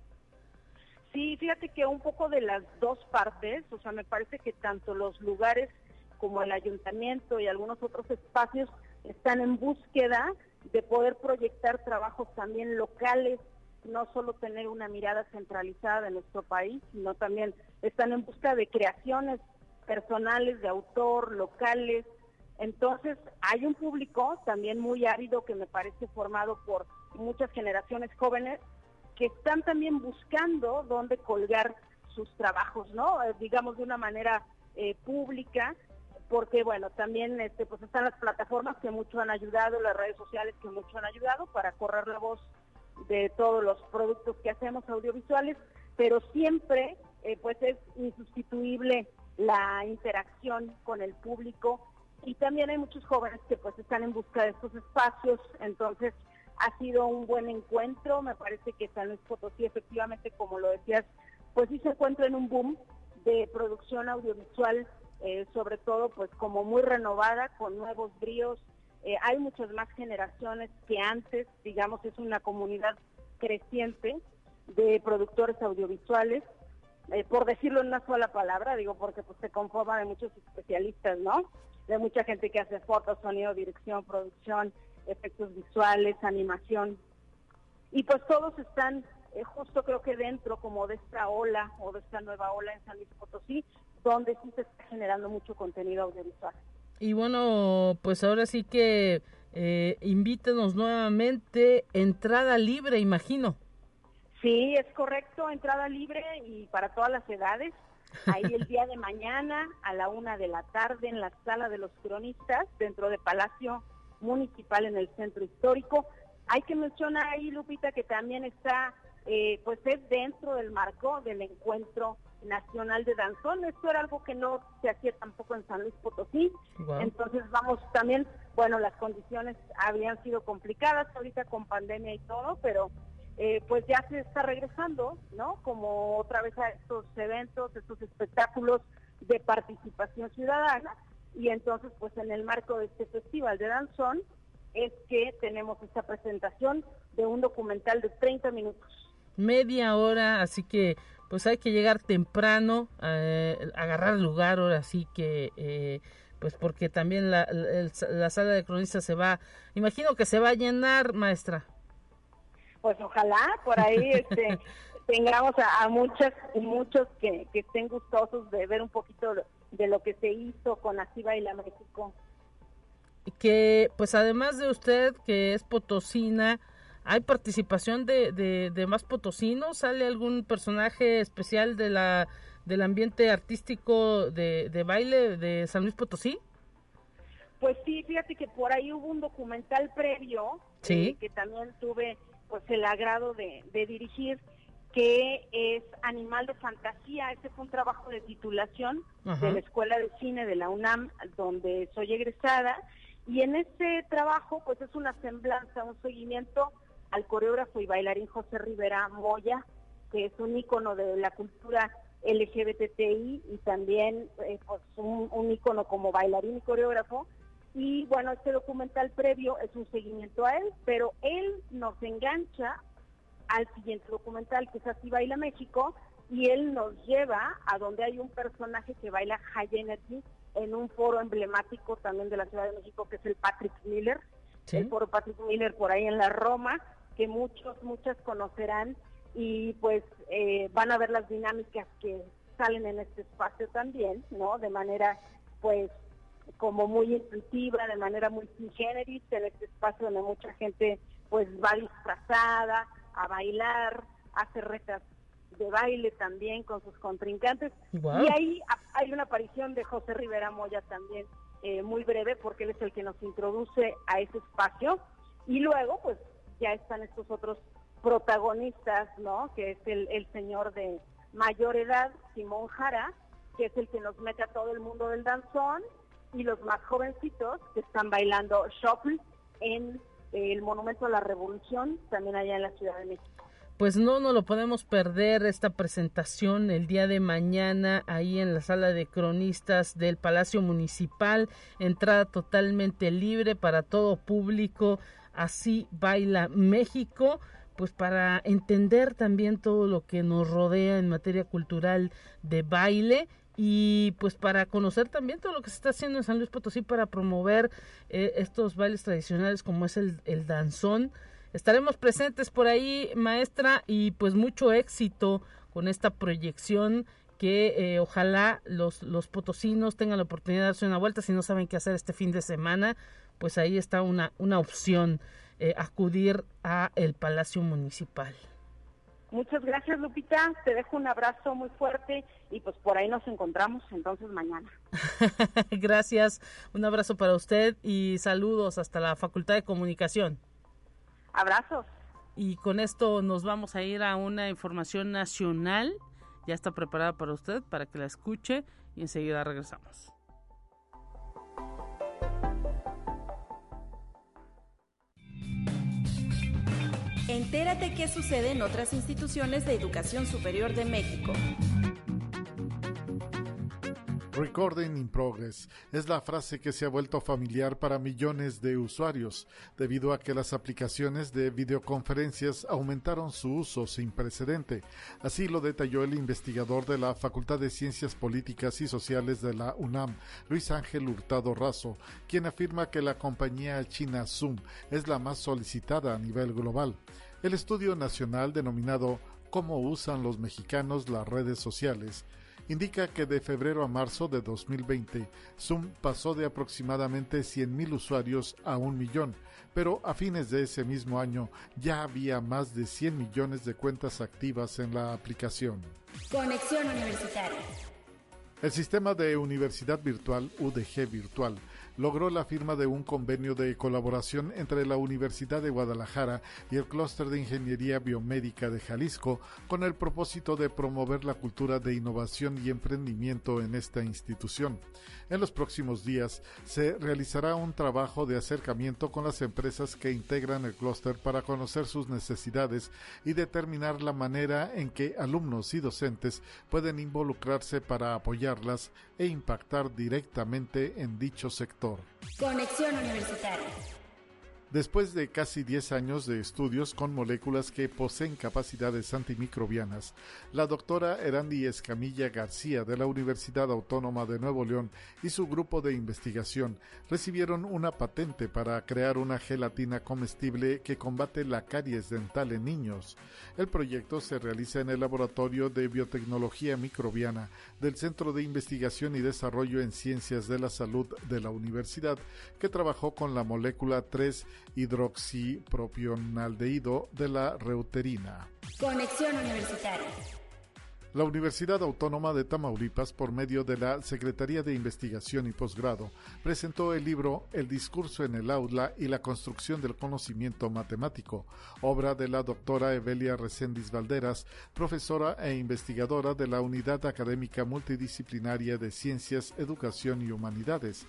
[SPEAKER 6] Sí, fíjate que un poco de las dos partes, o sea, me parece que tanto los lugares como el ayuntamiento y algunos otros espacios están en búsqueda de poder proyectar trabajos también locales no solo tener una mirada centralizada de nuestro país, sino también están en busca de creaciones personales, de autor, locales. Entonces, hay un público también muy árido que me parece formado por muchas generaciones jóvenes que están también buscando dónde colgar sus trabajos, ¿no? Eh, digamos de una manera eh, pública, porque bueno, también este, pues están las plataformas que mucho han ayudado, las redes sociales que mucho han ayudado para correr la voz de todos los productos que hacemos audiovisuales, pero siempre eh, pues es insustituible la interacción con el público. Y también hay muchos jóvenes que pues están en busca de estos espacios, entonces ha sido un buen encuentro, me parece que San Luis Potosí efectivamente, como lo decías, pues sí se encuentra en un boom de producción audiovisual, eh, sobre todo pues como muy renovada, con nuevos bríos, eh, hay muchas más generaciones que antes, digamos, es una comunidad creciente de productores audiovisuales, eh, por decirlo en una sola palabra, digo, porque pues se conforma de muchos especialistas, ¿no? De mucha gente que hace fotos, sonido, dirección, producción, efectos visuales, animación. Y pues todos están eh, justo creo que dentro como de esta ola o de esta nueva ola en San Luis Potosí, donde sí se está generando mucho contenido audiovisual.
[SPEAKER 1] Y bueno, pues ahora sí que eh, invítenos nuevamente, entrada libre, imagino.
[SPEAKER 6] Sí, es correcto, entrada libre y para todas las edades. Ahí el día de mañana a la una de la tarde en la sala de los cronistas dentro de Palacio Municipal en el Centro Histórico. Hay que mencionar ahí, Lupita, que también está, eh, pues es dentro del marco del encuentro nacional de danzón. Esto era algo que no se hacía tampoco en San Luis Potosí. Entonces vamos también, bueno, las condiciones habían sido complicadas ahorita con pandemia y todo, pero eh, pues ya se está regresando, ¿no? Como otra vez a estos eventos, estos espectáculos de participación ciudadana. Y entonces, pues en el marco de este festival de danzón, es que tenemos esta presentación de un documental de 30 minutos.
[SPEAKER 1] Media hora, así que pues hay que llegar temprano, eh, agarrar lugar ahora sí que, eh, pues porque también la, la, sala de cronistas se va, imagino que se va a llenar, maestra.
[SPEAKER 6] Pues ojalá, por ahí este, tengamos a, muchas y muchos que, que estén gustosos de ver un poquito de lo que se hizo con Así Baila México.
[SPEAKER 1] Que pues además de usted que es potosina, ¿Hay participación de, de, más potosinos? ¿Sale algún personaje especial de la, del ambiente artístico de, de baile de San Luis Potosí?
[SPEAKER 6] Pues sí, fíjate que por ahí hubo un documental previo eh, que también tuve pues el agrado de, de, dirigir, que es Animal de Fantasía. Ese fue un trabajo de titulación de la Escuela de Cine de la UNAM, donde soy egresada. Y en ese trabajo, pues es una semblanza, un seguimiento al coreógrafo y bailarín José Rivera Moya, que es un ícono de la cultura LGBTI y también eh, pues un, un, ícono como bailarín y coreógrafo. Y bueno, este documental previo es un seguimiento a él, pero él nos engancha al siguiente documental, que es Así Baila México, y él nos lleva a donde hay un personaje que baila High Energy en un foro emblemático también de la Ciudad de México, que es el Patrick Miller, el foro Patrick Miller por ahí en la Roma, que muchos, muchas conocerán y pues eh, van a ver las dinámicas que salen en este espacio también, ¿no? De manera pues como muy intuitiva, de manera muy sin generis, en este espacio donde mucha gente pues va disfrazada a bailar, hace retas de baile también con sus contrincantes. Y ahí hay una aparición de José Rivera Moya también, eh, muy breve, porque él es el que nos introduce a ese espacio. Y luego, pues ya están estos otros protagonistas, ¿no? Que es el, señor de mayor edad, Simón Jara, que es el que nos mete a todo el mundo del danzón, y los más jovencitos que están bailando shuffle en el Monumento a la Revolución, también allá en la Ciudad de México.
[SPEAKER 1] Pues no, no lo podemos perder esta presentación el día de mañana ahí en la sala de cronistas del Palacio Municipal, entrada totalmente libre para todo público, así baila México pues para entender también todo lo que nos rodea en materia cultural de baile y pues para conocer también todo lo que se está haciendo en San Luis Potosí para promover eh, estos bailes tradicionales como es el, danzón. Estaremos presentes por ahí, maestra, y pues mucho éxito con esta proyección que eh, ojalá los, los potosinos tengan la oportunidad de darse una vuelta si no saben qué hacer este fin de semana, pues ahí está una, una opción, eh, acudir a el Palacio Municipal.
[SPEAKER 6] Muchas gracias, Lupita. Te dejo un abrazo muy fuerte y pues por ahí nos encontramos entonces mañana.
[SPEAKER 1] gracias. Un abrazo para usted y saludos hasta la Facultad de Comunicación.
[SPEAKER 6] Abrazos.
[SPEAKER 1] Y con esto nos vamos a ir a una información nacional. Ya está preparada para usted, para que la escuche y enseguida regresamos.
[SPEAKER 2] Entérate qué sucede en otras instituciones de educación superior de México.
[SPEAKER 7] Recording in Progress es la frase que se ha vuelto familiar para millones de usuarios, debido a que las aplicaciones de videoconferencias aumentaron su uso sin precedente. Así lo detalló el investigador de la Facultad de Ciencias Políticas y Sociales de la UNAM, Luis Ángel Hurtado Razo, quien afirma que la compañía china Zoom es la más solicitada a nivel global. El estudio nacional denominado ¿Cómo usan los mexicanos las redes sociales? indica que de febrero a marzo de 2020, Zoom pasó de aproximadamente 100.000 usuarios a un millón, pero a fines de ese mismo año ya había más de 100 millones de cuentas activas en la aplicación.
[SPEAKER 2] Conexión Universitaria.
[SPEAKER 7] El sistema de universidad virtual UDG Virtual logró la firma de un convenio de colaboración entre la Universidad de Guadalajara y el Clúster de Ingeniería Biomédica de Jalisco con el propósito de promover la cultura de innovación y emprendimiento en esta institución. En los próximos días se realizará un trabajo de acercamiento con las empresas que integran el clúster para conocer sus necesidades y determinar la manera en que alumnos y docentes pueden involucrarse para apoyarlas e impactar directamente en dicho sector.
[SPEAKER 2] Conexión Universitaria.
[SPEAKER 7] Después de casi 10 años de estudios con moléculas que poseen capacidades antimicrobianas, la doctora Erandi Escamilla García de la Universidad Autónoma de Nuevo León y su grupo de investigación recibieron una patente para crear una gelatina comestible que combate la caries dental en niños. El proyecto se realiza en el Laboratorio de Biotecnología Microbiana del Centro de Investigación y Desarrollo en Ciencias de la Salud de la Universidad, que trabajó con la molécula 3 hidroxipropionaldehído de la reuterina.
[SPEAKER 2] Conexión Universitaria.
[SPEAKER 7] La Universidad Autónoma de Tamaulipas, por medio de la Secretaría de Investigación y Posgrado, presentó el libro El discurso en el aula y la construcción del conocimiento matemático, obra de la doctora Evelia Recendis Valderas, profesora e investigadora de la Unidad Académica Multidisciplinaria de Ciencias, Educación y Humanidades.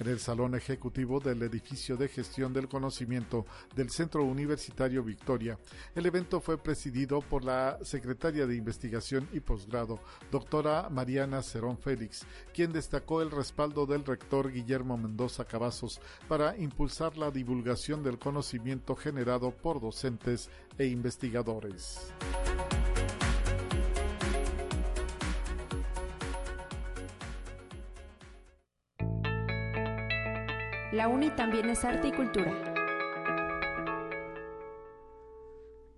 [SPEAKER 7] En el Salón Ejecutivo del Edificio de Gestión del Conocimiento del Centro Universitario Victoria. El evento fue presidido por la secretaria de Investigación y Posgrado, doctora Mariana Cerón Félix, quien destacó el respaldo del rector Guillermo Mendoza Cavazos para impulsar la divulgación del conocimiento generado por docentes e investigadores.
[SPEAKER 2] La UNI también es arte y cultura.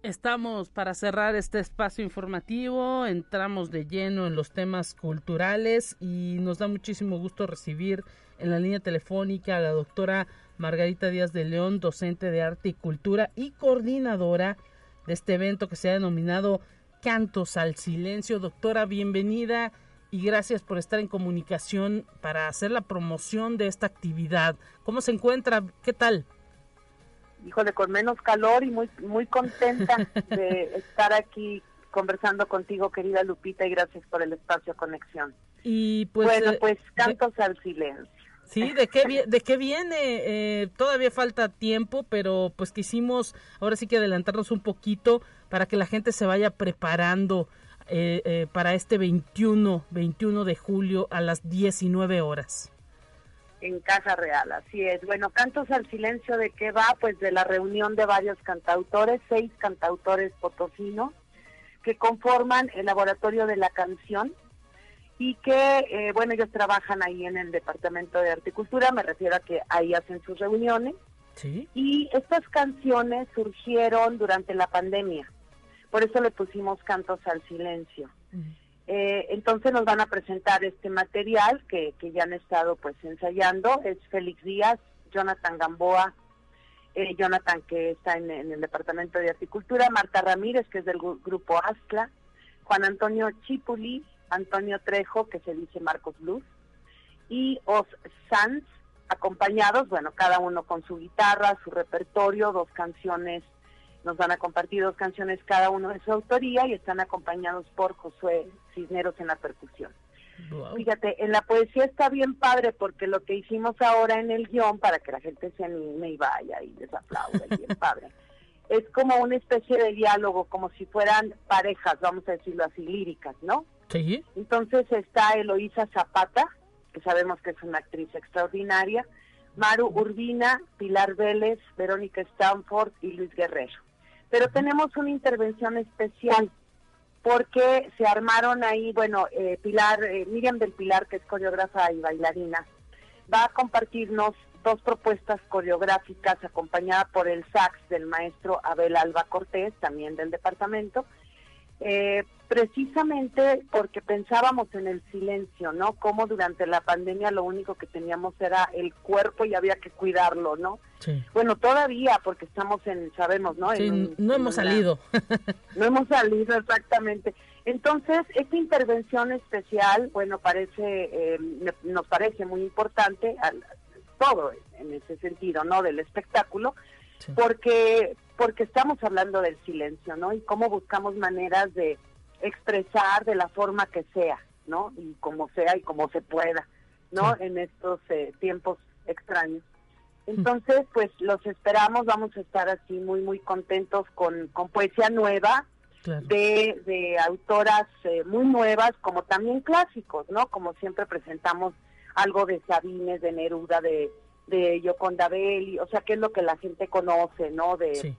[SPEAKER 1] Estamos para cerrar este espacio informativo, entramos de lleno en los temas culturales y nos da muchísimo gusto recibir en la línea telefónica a la doctora Margarita Díaz de León, docente de arte y cultura y coordinadora de este evento que se ha denominado Cantos al Silencio. Doctora, bienvenida y gracias por estar en comunicación para hacer la promoción de esta actividad. ¿Cómo se encuentra? ¿Qué tal?
[SPEAKER 8] Híjole, con menos calor y muy muy contenta de estar aquí conversando contigo, querida Lupita, y gracias por el espacio conexión.
[SPEAKER 1] Y pues
[SPEAKER 8] bueno,
[SPEAKER 1] eh,
[SPEAKER 8] pues cantos
[SPEAKER 1] de,
[SPEAKER 8] al silencio.
[SPEAKER 1] Sí, ¿de qué, de qué viene? Eh, todavía falta tiempo, pero pues quisimos ahora sí que adelantarnos un poquito para que la gente se vaya preparando eh, eh, para este 21, 21 de julio a las 19 horas.
[SPEAKER 8] En Casa Real, así es. Bueno, Cantos al Silencio, ¿de qué va? Pues de la reunión de varios cantautores, seis cantautores potosinos, que conforman el Laboratorio de la Canción y que, eh, bueno, ellos trabajan ahí en el Departamento de Articultura, me refiero a que ahí hacen sus reuniones.
[SPEAKER 1] ¿Sí?
[SPEAKER 8] Y estas canciones surgieron durante la pandemia por eso le pusimos Cantos al Silencio. Eh, entonces nos van a presentar este material que, que, ya han estado pues ensayando, es Félix Díaz, Jonathan Gamboa, eh, Jonathan que está en, en, el Departamento de Articultura, Marta Ramírez que es del grupo ASCLA, Juan Antonio Chipuli, Antonio Trejo que se dice Marcos Luz y Os Sanz acompañados, bueno, cada uno con su guitarra, su repertorio, dos canciones nos van a compartir dos canciones cada uno de su autoría y están acompañados por Josué Cisneros en la percusión. Wow. Fíjate, en la poesía está bien padre porque lo que hicimos ahora en el guion para que la gente se anime y vaya y les aplaude, bien padre. Es como una especie de diálogo, como si fueran parejas, vamos a decirlo así, líricas, ¿no?
[SPEAKER 1] Sí.
[SPEAKER 8] Entonces está Eloísa Zapata, que sabemos que es una actriz extraordinaria, Maru Urbina, Pilar Vélez, Verónica Stanford y Luis Guerrero pero tenemos una intervención especial porque se armaron ahí, bueno, eh, Pilar, eh, Miriam del Pilar, que es coreógrafa y bailarina, va a compartirnos dos propuestas coreográficas acompañada por el sax del maestro Abel Alba Cortés, también del departamento, eh, precisamente porque pensábamos en el silencio, ¿no? Como durante la pandemia lo único que teníamos era el cuerpo y había que cuidarlo, ¿no?
[SPEAKER 1] Sí.
[SPEAKER 8] Bueno, todavía, porque estamos en, sabemos, ¿no?
[SPEAKER 1] Sí,
[SPEAKER 8] en,
[SPEAKER 1] no hemos
[SPEAKER 8] en
[SPEAKER 1] salido.
[SPEAKER 8] no hemos salido, exactamente. Entonces, esta intervención especial, bueno, parece, eh, nos parece muy importante, al, todo en ese sentido, ¿no? Del espectáculo, sí. porque porque estamos hablando del silencio, ¿no? Y cómo buscamos maneras de expresar de la forma que sea, ¿no? Y como sea y como se pueda, ¿no? Sí. En estos eh, tiempos extraños. Entonces, pues los esperamos, vamos a estar así muy, muy contentos con, con poesía nueva, claro. de, de, autoras eh, muy nuevas, como también clásicos, ¿no? Como siempre presentamos algo de Sabines, de Neruda, de, de Yoconda Belli, o sea, que es lo que la gente conoce, ¿no? De
[SPEAKER 1] sí.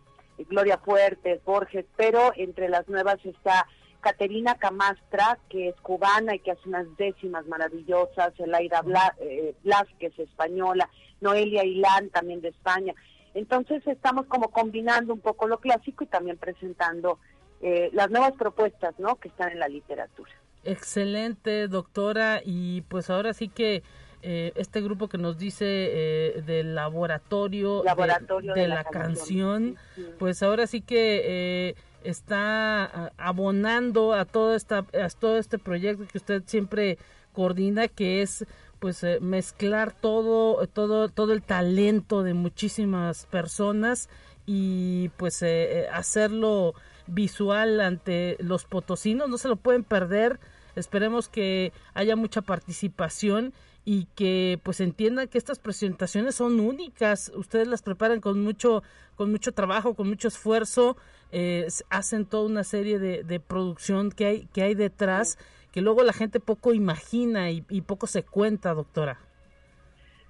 [SPEAKER 8] Gloria Fuertes, Borges, pero entre las nuevas está Caterina Camastra, que es cubana y que hace unas décimas maravillosas, Elaida Bla, eh, Blasquez, española, Noelia Ilán, también de España. Entonces estamos como combinando un poco lo clásico y también presentando eh, las nuevas propuestas, ¿no? Que están en la literatura.
[SPEAKER 1] Excelente, doctora, y pues ahora sí que eh, este grupo que nos dice eh, del laboratorio,
[SPEAKER 8] laboratorio
[SPEAKER 1] de, de,
[SPEAKER 8] de,
[SPEAKER 1] la,
[SPEAKER 8] la
[SPEAKER 1] canción,
[SPEAKER 8] canción. Sí, sí.
[SPEAKER 1] pues ahora sí que eh, está abonando a todo esta a todo este proyecto que usted siempre coordina, que es pues eh, mezclar todo todo todo el talento de muchísimas personas y pues eh, hacerlo visual ante los potosinos, no se lo pueden perder. Esperemos que haya mucha participación y que pues entiendan que estas presentaciones son únicas. Ustedes las preparan con mucho, con mucho trabajo, con mucho esfuerzo, eh, hacen toda una serie de, de, producción que hay, que hay detrás, que luego la gente poco imagina y, y poco se cuenta, doctora.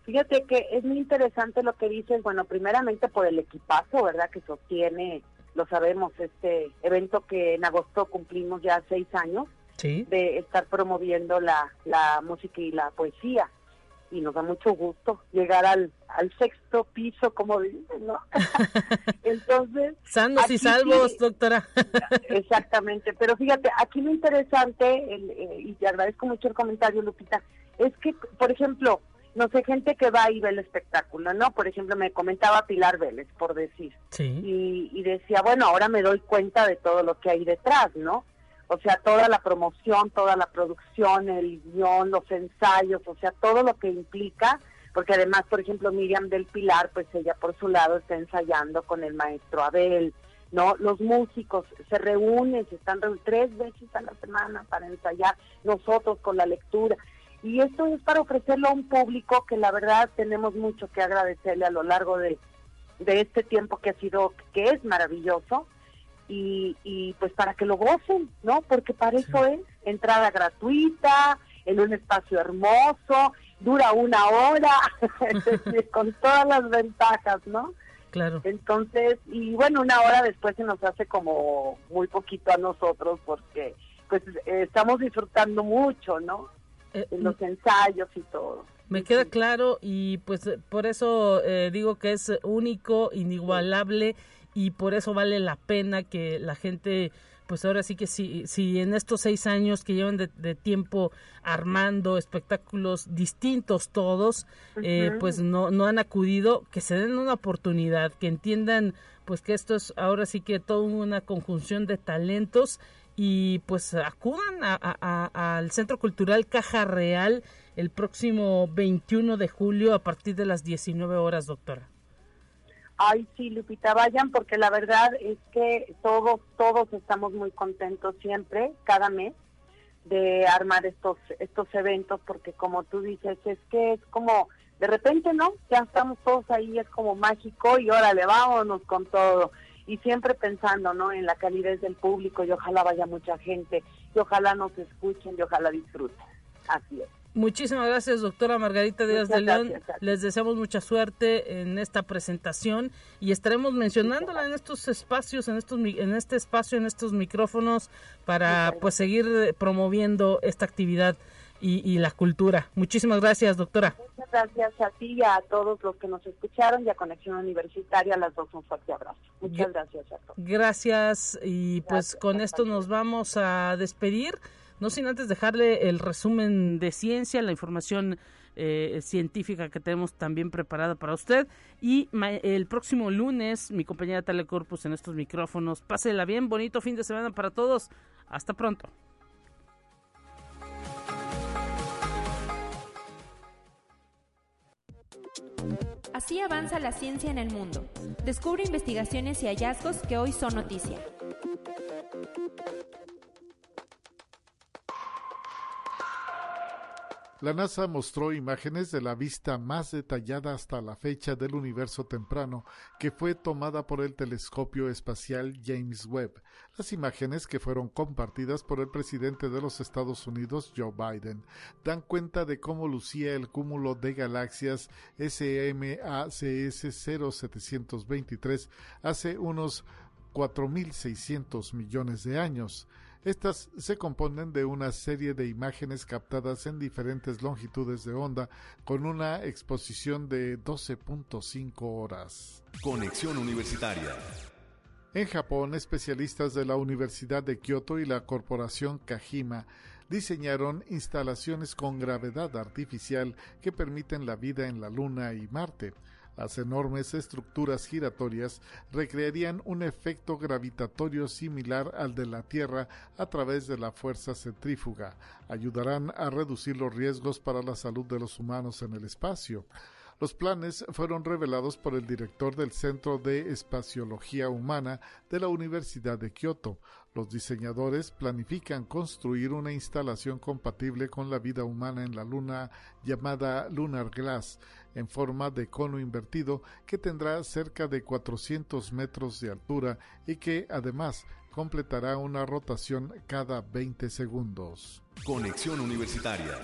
[SPEAKER 8] Fíjate que es muy interesante lo que dices, bueno, primeramente por el equipazo, ¿verdad? Que sostiene, lo sabemos, este evento que en agosto cumplimos ya seis años de estar promoviendo la, la música y la poesía. Y nos da mucho gusto llegar al, al sexto piso, como dicen, ¿no?
[SPEAKER 1] Entonces... Sanos y salvos, doctora.
[SPEAKER 8] exactamente, pero fíjate, aquí lo interesante, eh, y te agradezco mucho el comentario, Lupita, es que, por ejemplo, no sé, gente que va y ve el espectáculo, ¿no? Por ejemplo, me comentaba Pilar Vélez, por decir. Sí. Y, decía, bueno, ahora me doy cuenta de todo lo que hay detrás, ¿no? O sea, toda la promoción, toda la producción, el guion, los ensayos, o sea, todo lo que implica, porque además, por ejemplo, Miriam del Pilar, pues ella por su lado está ensayando con el maestro Abel, ¿no? Los músicos se reúnen, se están reuniendo tres veces a la semana para ensayar, nosotros con la lectura. Y esto es para ofrecerlo a un público que la verdad tenemos mucho que agradecerle a lo largo de, este tiempo que ha sido, que es maravilloso, y, y pues para que lo gocen, ¿no? Porque para eso es entrada gratuita, en un espacio hermoso, dura una hora, con todas las ventajas, ¿no?
[SPEAKER 1] Claro.
[SPEAKER 8] Entonces, y bueno, una hora después se nos hace como muy poquito a nosotros porque pues estamos disfrutando mucho, ¿no? Eh, los ensayos y todo.
[SPEAKER 1] Me queda claro y pues por eso eh, digo que es único, inigualable y por eso vale la pena que la gente pues ahora sí que si, si en estos seis años que llevan de, tiempo armando espectáculos distintos todos, eh, pues no, no han acudido, que se den una oportunidad, que entiendan pues que esto es ahora sí que toda una conjunción de talentos y pues acudan al Centro Cultural Caja Real el próximo 21 de julio a partir de las 19 horas, doctora.
[SPEAKER 8] Ay, sí, Lupita, vayan porque la verdad es que todos, todos estamos muy contentos siempre, cada mes, de armar estos, estos eventos porque como tú dices, es que es como, de repente, ¿no? Ya estamos todos ahí, es como mágico y órale, vámonos con todo y siempre pensando ¿no? en la calidez del público y ojalá vaya mucha gente y ojalá nos escuchen y ojalá disfruten. Así es.
[SPEAKER 1] Muchísimas gracias, doctora Margarita Díaz de León. Les deseamos mucha suerte en esta presentación y estaremos mencionándola en estos espacios, en estos en este espacio, en estos micrófonos para pues seguir promoviendo esta actividad y, la cultura. Muchísimas gracias, doctora.
[SPEAKER 8] Muchas gracias a ti y a todos los que nos escucharon y a Conexión Universitaria. las dos un fuerte abrazo. Muchas gracias a todos.
[SPEAKER 1] Gracias y pues con esto nos vamos a despedir. No sin antes dejarle el resumen de ciencia, la información eh, científica que tenemos también preparada para usted. Y el próximo lunes, mi compañera Telecorpus en estos micrófonos. Pásela bien, bonito fin de semana para todos. Hasta pronto.
[SPEAKER 2] Así avanza la ciencia en el mundo. Descubre investigaciones y hallazgos que hoy son noticia.
[SPEAKER 7] La NASA mostró imágenes de la vista más detallada hasta la fecha del universo temprano, que fue tomada por el telescopio espacial James Webb. Las imágenes, que fueron compartidas por el presidente de los Estados Unidos, Joe Biden, dan cuenta de cómo lucía el cúmulo de galaxias SMACS 0723 hace unos 4.600 millones de años. Estas se componen de una serie de imágenes captadas en diferentes longitudes de onda con una exposición de 12.5 horas.
[SPEAKER 9] Conexión Universitaria.
[SPEAKER 7] En Japón, especialistas de la Universidad de Kioto y la corporación Kajima diseñaron instalaciones con gravedad artificial que permiten la vida en la Luna y Marte. Las enormes estructuras giratorias recrearían un efecto gravitatorio similar al de la Tierra a través de la fuerza centrífuga. Ayudarán a reducir los riesgos para la salud de los humanos en el espacio. Los planes fueron revelados por el director del Centro de Espaciología Humana de la Universidad de Kioto. Los diseñadores planifican construir una instalación compatible con la vida humana en la Luna llamada Lunar Glass, en forma de cono invertido que tendrá cerca de 400 metros de altura y que además completará una rotación cada 20 segundos.
[SPEAKER 9] Conexión Universitaria.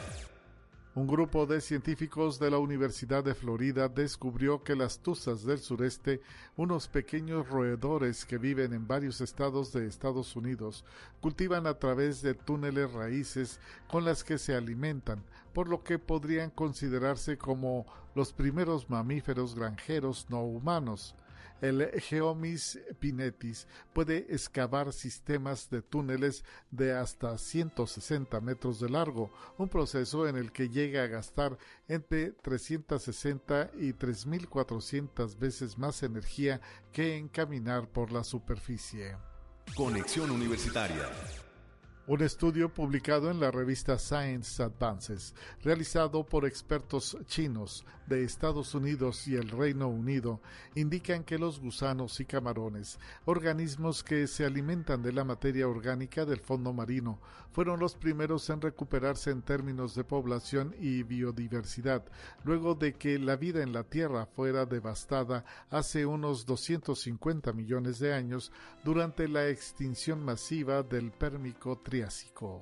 [SPEAKER 7] Un grupo de científicos de la Universidad de Florida descubrió que las tuzas del sureste, unos pequeños roedores que viven en varios estados de Estados Unidos, cultivan a través de túneles raíces con las que se alimentan, por lo que podrían considerarse como los primeros mamíferos granjeros no humanos. El Geomys pinetis puede excavar sistemas de túneles de hasta 160 metros de largo, un proceso en el que llega a gastar entre 360 y 3.400 veces más energía que en caminar por la superficie.
[SPEAKER 9] Conexión Universitaria.
[SPEAKER 7] Un estudio publicado en la revista Science Advances, realizado por expertos chinos de Estados Unidos y el Reino Unido, indican que los gusanos y camarones, organismos que se alimentan de la materia orgánica del fondo marino, fueron los primeros en recuperarse en términos de población y biodiversidad, luego de que la vida en la Tierra fuera devastada hace unos 250 millones de años durante la extinción masiva del Pérmico Triásico.